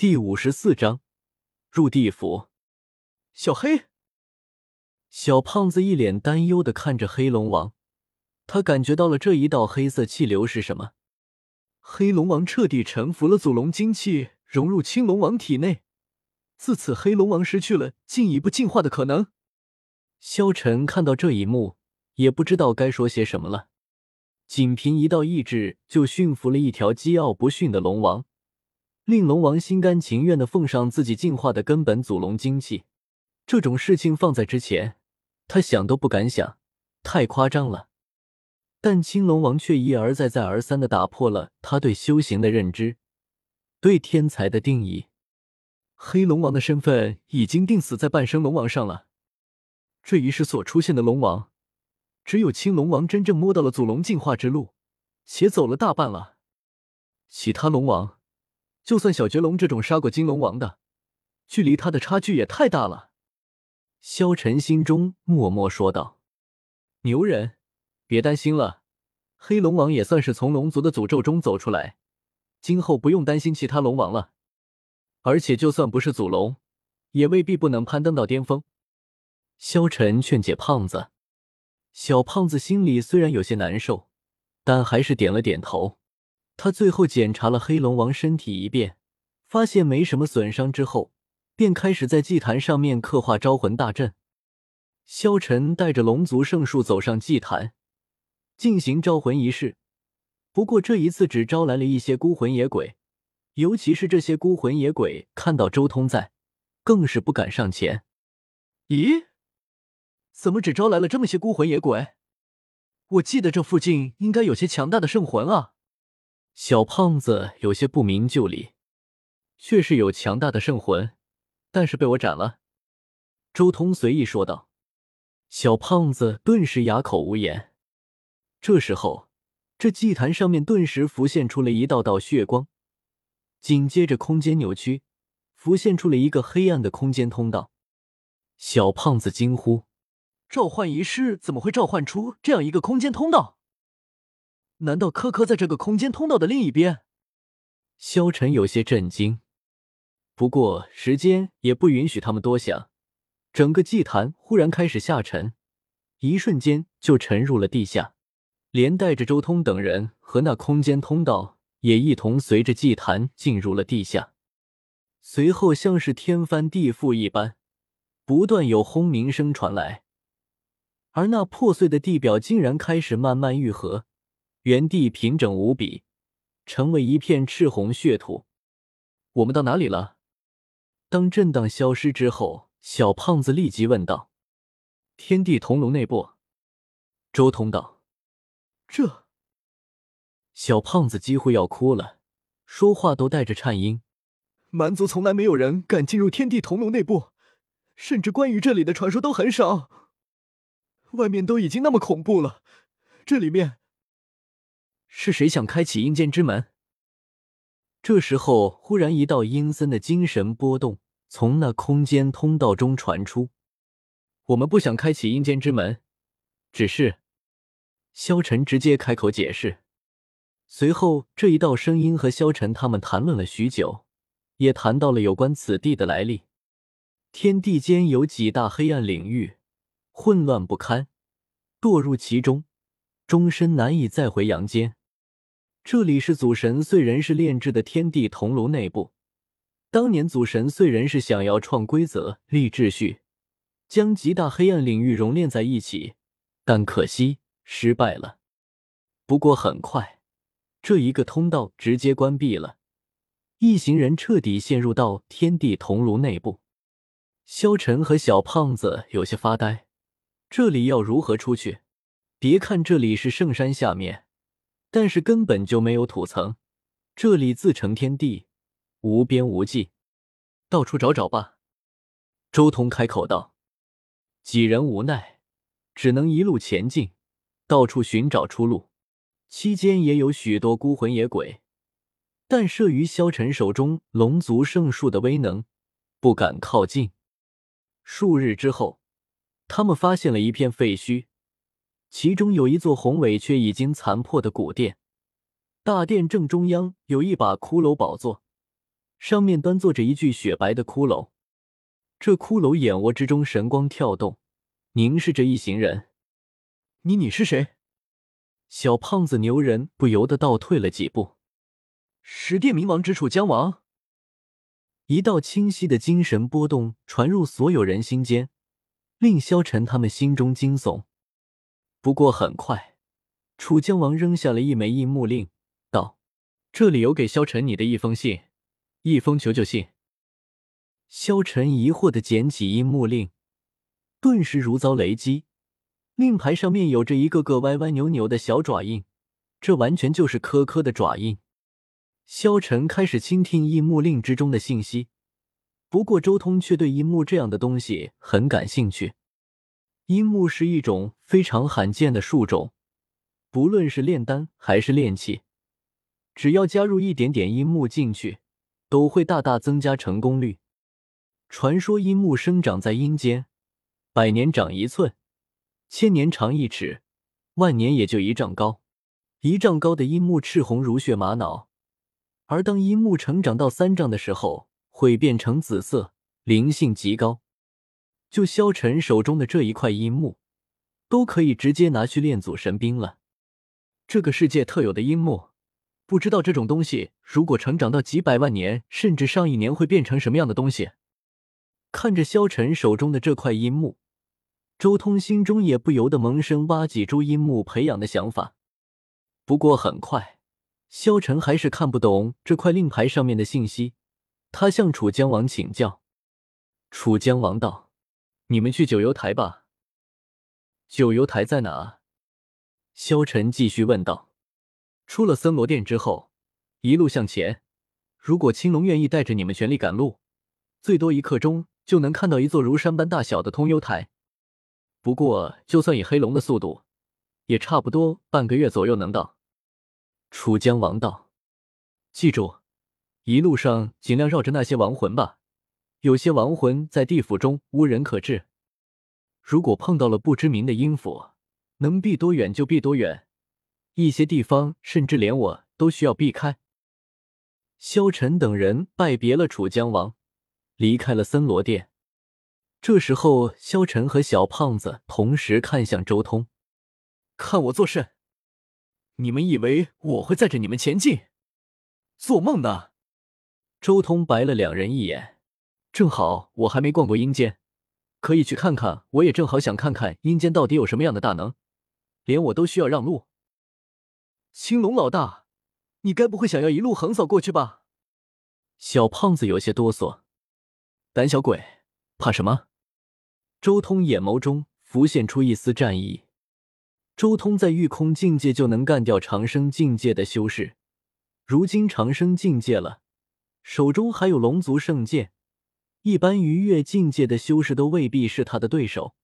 第五十四章入地府。小黑，小胖子一脸担忧的看着黑龙王，他感觉到了这一道黑色气流是什么？黑龙王彻底臣服了祖龙精气，融入青龙王体内，自此黑龙王失去了进一步进化的可能。萧晨看到这一幕，也不知道该说些什么了。仅凭一道意志就驯服了一条桀骜不驯的龙王。令龙王心甘情愿的奉上自己进化的根本祖龙精气，这种事情放在之前，他想都不敢想，太夸张了。但青龙王却一而再、再而三的打破了他对修行的认知，对天才的定义。黑龙王的身份已经定死在半生龙王上了。这一世所出现的龙王，只有青龙王真正摸到了祖龙进化之路，且走了大半了。其他龙王。就算小绝龙这种杀过金龙王的，距离他的差距也太大了。萧晨心中默默说道：“牛人，别担心了，黑龙王也算是从龙族的诅咒中走出来，今后不用担心其他龙王了。而且就算不是祖龙，也未必不能攀登到巅峰。”萧晨劝解胖子，小胖子心里虽然有些难受，但还是点了点头。他最后检查了黑龙王身体一遍，发现没什么损伤之后，便开始在祭坛上面刻画招魂大阵。萧晨带着龙族圣树走上祭坛，进行招魂仪式。不过这一次只招来了一些孤魂野鬼，尤其是这些孤魂野鬼看到周通在，更是不敢上前。咦，怎么只招来了这么些孤魂野鬼？我记得这附近应该有些强大的圣魂啊！小胖子有些不明就里，确实有强大的圣魂，但是被我斩了。周通随意说道。小胖子顿时哑口无言。这时候，这祭坛上面顿时浮现出了一道道血光，紧接着空间扭曲，浮现出了一个黑暗的空间通道。小胖子惊呼：“召唤仪式怎么会召唤出这样一个空间通道？”难道科科在这个空间通道的另一边？萧晨有些震惊，不过时间也不允许他们多想。整个祭坛忽然开始下沉，一瞬间就沉入了地下，连带着周通等人和那空间通道也一同随着祭坛进入了地下。随后像是天翻地覆一般，不断有轰鸣声传来，而那破碎的地表竟然开始慢慢愈合。原地平整无比，成为一片赤红血土。我们到哪里了？当震荡消失之后，小胖子立即问道：“天地铜炉内部。”周通道：“这……”小胖子几乎要哭了，说话都带着颤音。蛮族从来没有人敢进入天地铜炉内部，甚至关于这里的传说都很少。外面都已经那么恐怖了，这里面……是谁想开启阴间之门？这时候，忽然一道阴森的精神波动从那空间通道中传出。我们不想开启阴间之门，只是……萧晨直接开口解释。随后，这一道声音和萧晨他们谈论了许久，也谈到了有关此地的来历。天地间有几大黑暗领域，混乱不堪，堕入其中，终身难以再回阳间。这里是祖神碎人是炼制的天地铜炉内部。当年祖神碎人是想要创规则、立秩序，将极大黑暗领域熔炼在一起，但可惜失败了。不过很快，这一个通道直接关闭了，一行人彻底陷入到天地铜炉内部。萧晨和小胖子有些发呆，这里要如何出去？别看这里是圣山下面。但是根本就没有土层，这里自成天地，无边无际，到处找找吧。周通开口道。几人无奈，只能一路前进，到处寻找出路。期间也有许多孤魂野鬼，但慑于萧晨手中龙族圣树的威能，不敢靠近。数日之后，他们发现了一片废墟。其中有一座宏伟却已经残破的古殿，大殿正中央有一把骷髅宝座，上面端坐着一具雪白的骷髅。这骷髅眼窝之中神光跳动，凝视着一行人。你你是谁？小胖子牛人不由得倒退了几步。十殿冥王之处江王。一道清晰的精神波动传入所有人心间，令萧晨他们心中惊悚。不过很快，楚江王扔下了一枚印木令，道：“这里有给萧晨你的一封信，一封求救信。”萧晨疑惑的捡起阴木令，顿时如遭雷击。令牌上面有着一个个歪歪扭扭的小爪印，这完全就是颗颗的爪印。萧晨开始倾听阴木令之中的信息，不过周通却对阴木这样的东西很感兴趣。阴木是一种非常罕见的树种，不论是炼丹还是炼器，只要加入一点点阴木进去，都会大大增加成功率。传说阴木生长在阴间，百年长一寸，千年长一尺，万年也就一丈高。一丈高的阴木赤红如血玛瑙，而当樱木成长到三丈的时候，会变成紫色，灵性极高。就萧晨手中的这一块阴木，都可以直接拿去炼祖神兵了。这个世界特有的阴木，不知道这种东西如果成长到几百万年，甚至上亿年，会变成什么样的东西。看着萧晨手中的这块阴木，周通心中也不由得萌生挖几株阴木培养的想法。不过很快，萧晨还是看不懂这块令牌上面的信息。他向楚江王请教。楚江王道：“你们去九幽台吧。”九幽台在哪？萧晨继续问道。出了森罗殿之后，一路向前。如果青龙愿意带着你们全力赶路，最多一刻钟。就能看到一座如山般大小的通幽台，不过就算以黑龙的速度，也差不多半个月左右能到。楚江王道：“记住，一路上尽量绕着那些亡魂吧，有些亡魂在地府中无人可治。如果碰到了不知名的阴府，能避多远就避多远，一些地方甚至连我都需要避开。”萧晨等人拜别了楚江王。离开了森罗殿，这时候，萧晨和小胖子同时看向周通，看我作甚？你们以为我会载着你们前进？做梦呢！周通白了两人一眼，正好我还没逛过阴间，可以去看看。我也正好想看看阴间到底有什么样的大能，连我都需要让路。青龙老大，你该不会想要一路横扫过去吧？小胖子有些哆嗦。胆小鬼，怕什么？周通眼眸中浮现出一丝战意。周通在御空境界就能干掉长生境界的修士，如今长生境界了，手中还有龙族圣剑，一般逾越境界的修士都未必是他的对手。